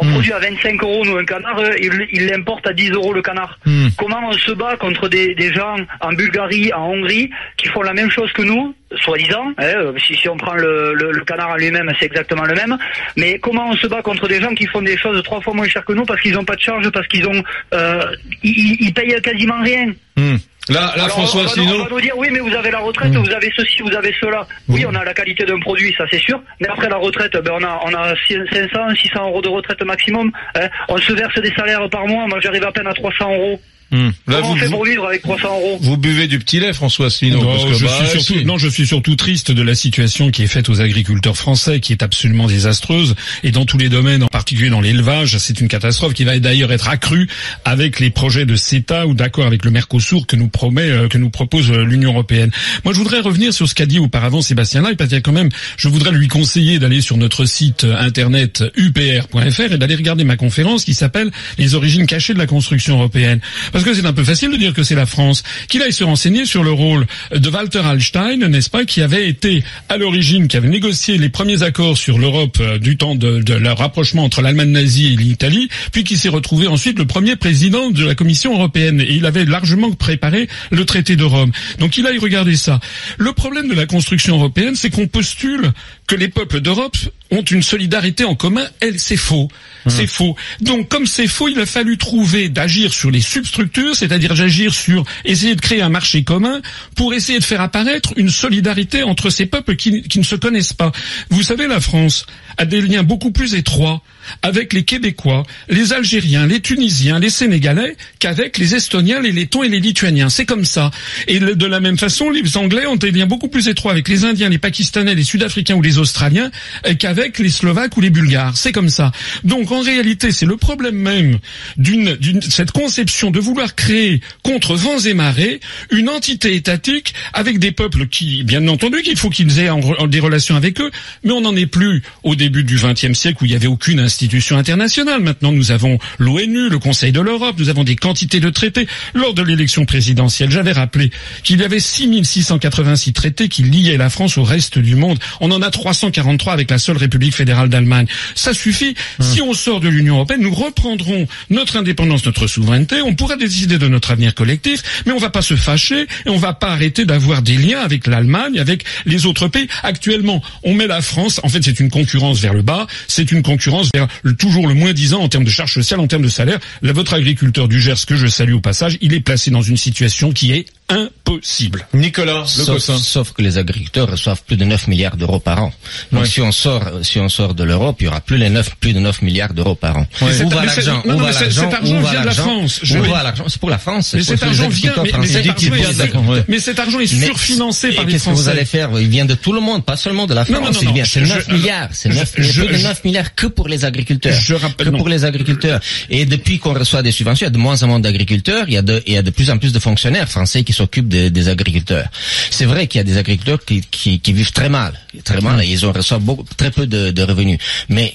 Speaker 17: On produit à 25 euros nous un canard, eux, ils ils l'importent à 10 euros le canard. Comment on se bat contre des, des gens en Bulgarie, en Hongrie, qui font la même chose que nous, soi-disant, hein, euh, si, si on prend le, le, le canard en lui-même, c'est exactement le même, mais comment on se bat contre des gens qui font des choses trois fois moins chères que nous parce qu'ils n'ont pas de charge, parce qu'ils ont, euh, ils, ils payent quasiment rien.
Speaker 2: Hmm. Là, là
Speaker 17: Alors,
Speaker 2: François
Speaker 17: on va, on va nous dire oui mais vous avez la retraite, vous avez ceci, vous avez cela. Oui on a la qualité d'un produit, ça c'est sûr. Mais après la retraite, ben on a on a 500, 600 euros de retraite maximum. hein. On se verse des salaires par mois. Moi j'arrive à peine à 300 euros.
Speaker 2: Hmm. Là,
Speaker 17: Comment
Speaker 2: vous,
Speaker 17: on fait
Speaker 2: vous,
Speaker 17: pour vivre avec 300 euros
Speaker 2: vous buvez du petit lait, François Asselineau.
Speaker 3: Non,
Speaker 2: parce que,
Speaker 3: je
Speaker 2: bah,
Speaker 3: suis surtout,
Speaker 2: si.
Speaker 3: non, je suis surtout triste de la situation qui est faite aux agriculteurs français, qui est absolument désastreuse, et dans tous les domaines, en particulier dans l'élevage, c'est une catastrophe qui va d'ailleurs être accrue avec les projets de CETA ou d'accord avec le Mercosur que nous promet, euh, que nous propose euh, l'Union européenne. Moi, je voudrais revenir sur ce qu'a dit auparavant Sébastien Lai, parce qu'il y a quand même, je voudrais lui conseiller d'aller sur notre site euh, internet upr.fr et d'aller regarder ma conférence qui s'appelle Les origines cachées de la construction européenne. Parce que c'est un peu facile de dire que c'est la France. Qu'il aille se renseigner sur le rôle de Walter Hallstein, n'est-ce pas, qui avait été à l'origine, qui avait négocié les premiers accords sur l'Europe euh, du temps de, de leur rapprochement entre l'Allemagne nazie et l'Italie, puis qui s'est retrouvé ensuite le premier président de la Commission européenne. Et il avait largement préparé le traité de Rome. Donc il aille regarder ça. Le problème de la construction européenne, c'est qu'on postule que les peuples d'Europe ont une solidarité en commun. Elle, c'est faux. C'est faux. Donc, comme c'est faux, il a fallu trouver d'agir sur les substructures, c'est-à-dire d'agir sur essayer de créer un marché commun pour essayer de faire apparaître une solidarité entre ces peuples qui, qui ne se connaissent pas. Vous savez, la France a des liens beaucoup plus étroits avec les Québécois, les Algériens, les Tunisiens, les Sénégalais qu'avec les Estoniens, les Lettons et les Lituaniens. C'est comme ça. Et de la même façon, les Anglais ont des liens beaucoup plus étroits avec les Indiens, les Pakistanais, les Sud-Africains ou les Australiens euh, qu'avec les Slovaques ou les Bulgares. C'est comme ça. Donc en réalité, c'est le problème même d'une cette conception de vouloir créer contre vents et marées une entité étatique avec des peuples qui, bien entendu, qu'il faut qu'ils aient des relations avec eux, mais on n'en est plus au début du XXe siècle où il n'y avait aucune institution internationale. Maintenant, nous avons l'ONU, le Conseil de l'Europe, nous avons des quantités de traités. Lors de l'élection présidentielle, j'avais rappelé qu'il y avait 6686 traités qui liaient la France au reste du monde. On en a 343 avec la seule République fédérale d'Allemagne. Ça suffit. Si on sort de l'Union européenne, nous reprendrons notre indépendance, notre souveraineté. On pourra décider de notre avenir collectif, mais on va pas se fâcher et on va pas arrêter d'avoir des liens avec l'Allemagne, avec les autres pays. Actuellement, on met la France. En fait, c'est une concurrence vers le bas. C'est une concurrence vers toujours le moins disant en termes de charges sociales, en termes de salaire. Votre agriculteur du Gers, que je salue au passage, il est placé dans une situation qui est impossible.
Speaker 2: Nicolas, le
Speaker 10: Sauf, sauf que les agriculteurs reçoivent plus de 9 milliards d'euros par an. Donc
Speaker 2: Ouais.
Speaker 10: si on sort, si on sort de l'Europe, il y aura plus les 9, plus de 9 milliards d'euros par an.
Speaker 3: Cet-
Speaker 10: Où va l'argent? Où va l'argent?
Speaker 3: cet argent vient de la France. Je
Speaker 10: Où
Speaker 3: vais-
Speaker 10: va l'argent? C'est pour la France.
Speaker 3: Mais cet argent vient, mais, mais
Speaker 10: français.
Speaker 3: cet argent est,
Speaker 2: d'accord, ouais.
Speaker 3: mais cet argent est surfinancé par les
Speaker 10: qu'est-ce que
Speaker 3: Français.
Speaker 10: vous allez faire? Il vient de tout le monde, pas seulement de la France.
Speaker 3: non, non,
Speaker 10: il
Speaker 3: non,
Speaker 10: vient, c'est
Speaker 3: je-
Speaker 10: 9
Speaker 3: je-
Speaker 10: milliards, c'est
Speaker 3: je-
Speaker 10: 9,
Speaker 3: je-
Speaker 10: plus de
Speaker 3: je-
Speaker 10: 9 milliards que pour les agriculteurs.
Speaker 3: Je rappelle-
Speaker 10: que pour les agriculteurs. Et depuis qu'on reçoit des subventions, il y a de moins en moins d'agriculteurs, il y a de, il y a de plus en plus de fonctionnaires français qui s'occupent des- des agriculteurs. C'est vrai qu'il y a des agriculteurs qui, qui, qui vivent très mal, très mal, et ils ont reçoivent beaucoup, très peu de, de revenus. Mais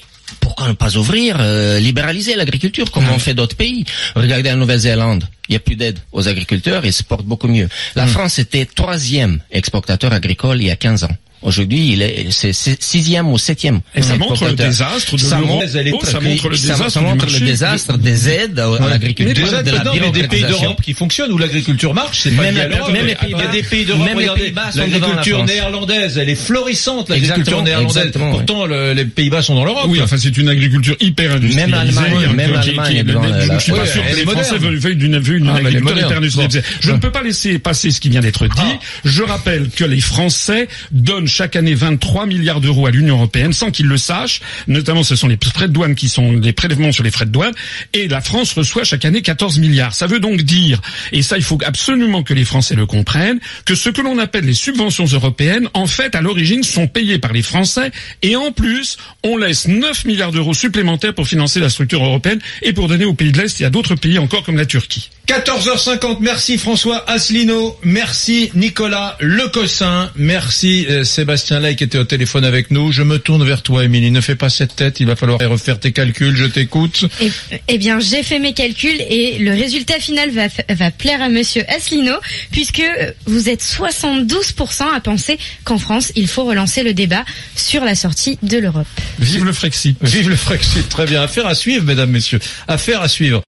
Speaker 10: pourquoi ne pas ouvrir, euh, libéraliser l'agriculture comme on fait d'autres pays? Regardez en Nouvelle-Zélande, il n'y a plus d'aide aux agriculteurs, ils se portent beaucoup mieux. La France était troisième exportateur agricole il y a 15 ans. Aujourd'hui, il est c'est sixième ou septième.
Speaker 3: Et ça montre le désastre de
Speaker 10: Ça
Speaker 3: l'euro.
Speaker 10: montre-
Speaker 3: Oh, ça montre le désastre
Speaker 10: ça montre le désastre des aides à, à
Speaker 2: Mais
Speaker 10: l'agriculture,
Speaker 2: déjà,
Speaker 10: de la
Speaker 2: non, mais des pays d'Europe qui fonctionnent où l'agriculture marche, c'est pas
Speaker 10: Même la-
Speaker 2: l'Europe.
Speaker 10: même les
Speaker 2: Il y a
Speaker 10: Pays-Bas-
Speaker 2: des pays d'Europe,
Speaker 10: même les
Speaker 2: regardez,
Speaker 10: la
Speaker 2: l'agriculture
Speaker 10: France.
Speaker 2: néerlandaise, elle est florissante, l'agriculture néerlandaise.
Speaker 10: exactement, oui.
Speaker 2: Pourtant, le- les Pays-Bas sont dans l'Europe.
Speaker 3: Oui, enfin, c'est une agriculture hyper industrialisée.
Speaker 10: Même l'Allemagne,
Speaker 3: hein,
Speaker 10: même l'Allemagne est devant
Speaker 3: je
Speaker 10: la-
Speaker 3: ne suis pas sûr que les Français veulent veuillent d'une vue d'une
Speaker 2: Ah, mais est
Speaker 3: agriculture hyper industrialisée. Je ne peux pas laisser passer ce qui vient d'être dit. Je rappelle que les Français donnent chaque année 23 milliards d'euros à l'Union européenne sans qu'ils le sachent. Notamment, ce sont les frais de douane qui sont les prélèvements sur les frais de douane. Et la France reçoit chaque année 14 milliards. Ça veut donc dire, et ça il faut absolument que les Français le comprennent, que ce que l'on appelle les subventions européennes, en fait, à l'origine, sont payées par les Français. Et en plus, on laisse 9 milliards d'euros supplémentaires pour financer la structure européenne et pour donner aux pays de l'Est et à d'autres pays encore comme la Turquie.
Speaker 2: 14h50, merci François Asselineau, merci Nicolas Lecossin, merci euh, Sébastien Lay qui était au téléphone avec nous. Je me tourne vers toi, Émilie. Ne fais pas cette tête, il va falloir refaire tes calculs, je t'écoute.
Speaker 9: Eh, eh bien, j'ai fait mes calculs et le résultat final va, plaire à Monsieur Asselineau puisque euh, vous êtes 72% à penser qu'en France, il faut relancer le débat sur la sortie de l'Europe.
Speaker 3: Vive le Frexit.
Speaker 2: Vive le Frexit, très bien. Affaire à suivre, mesdames, messieurs. Affaire à suivre.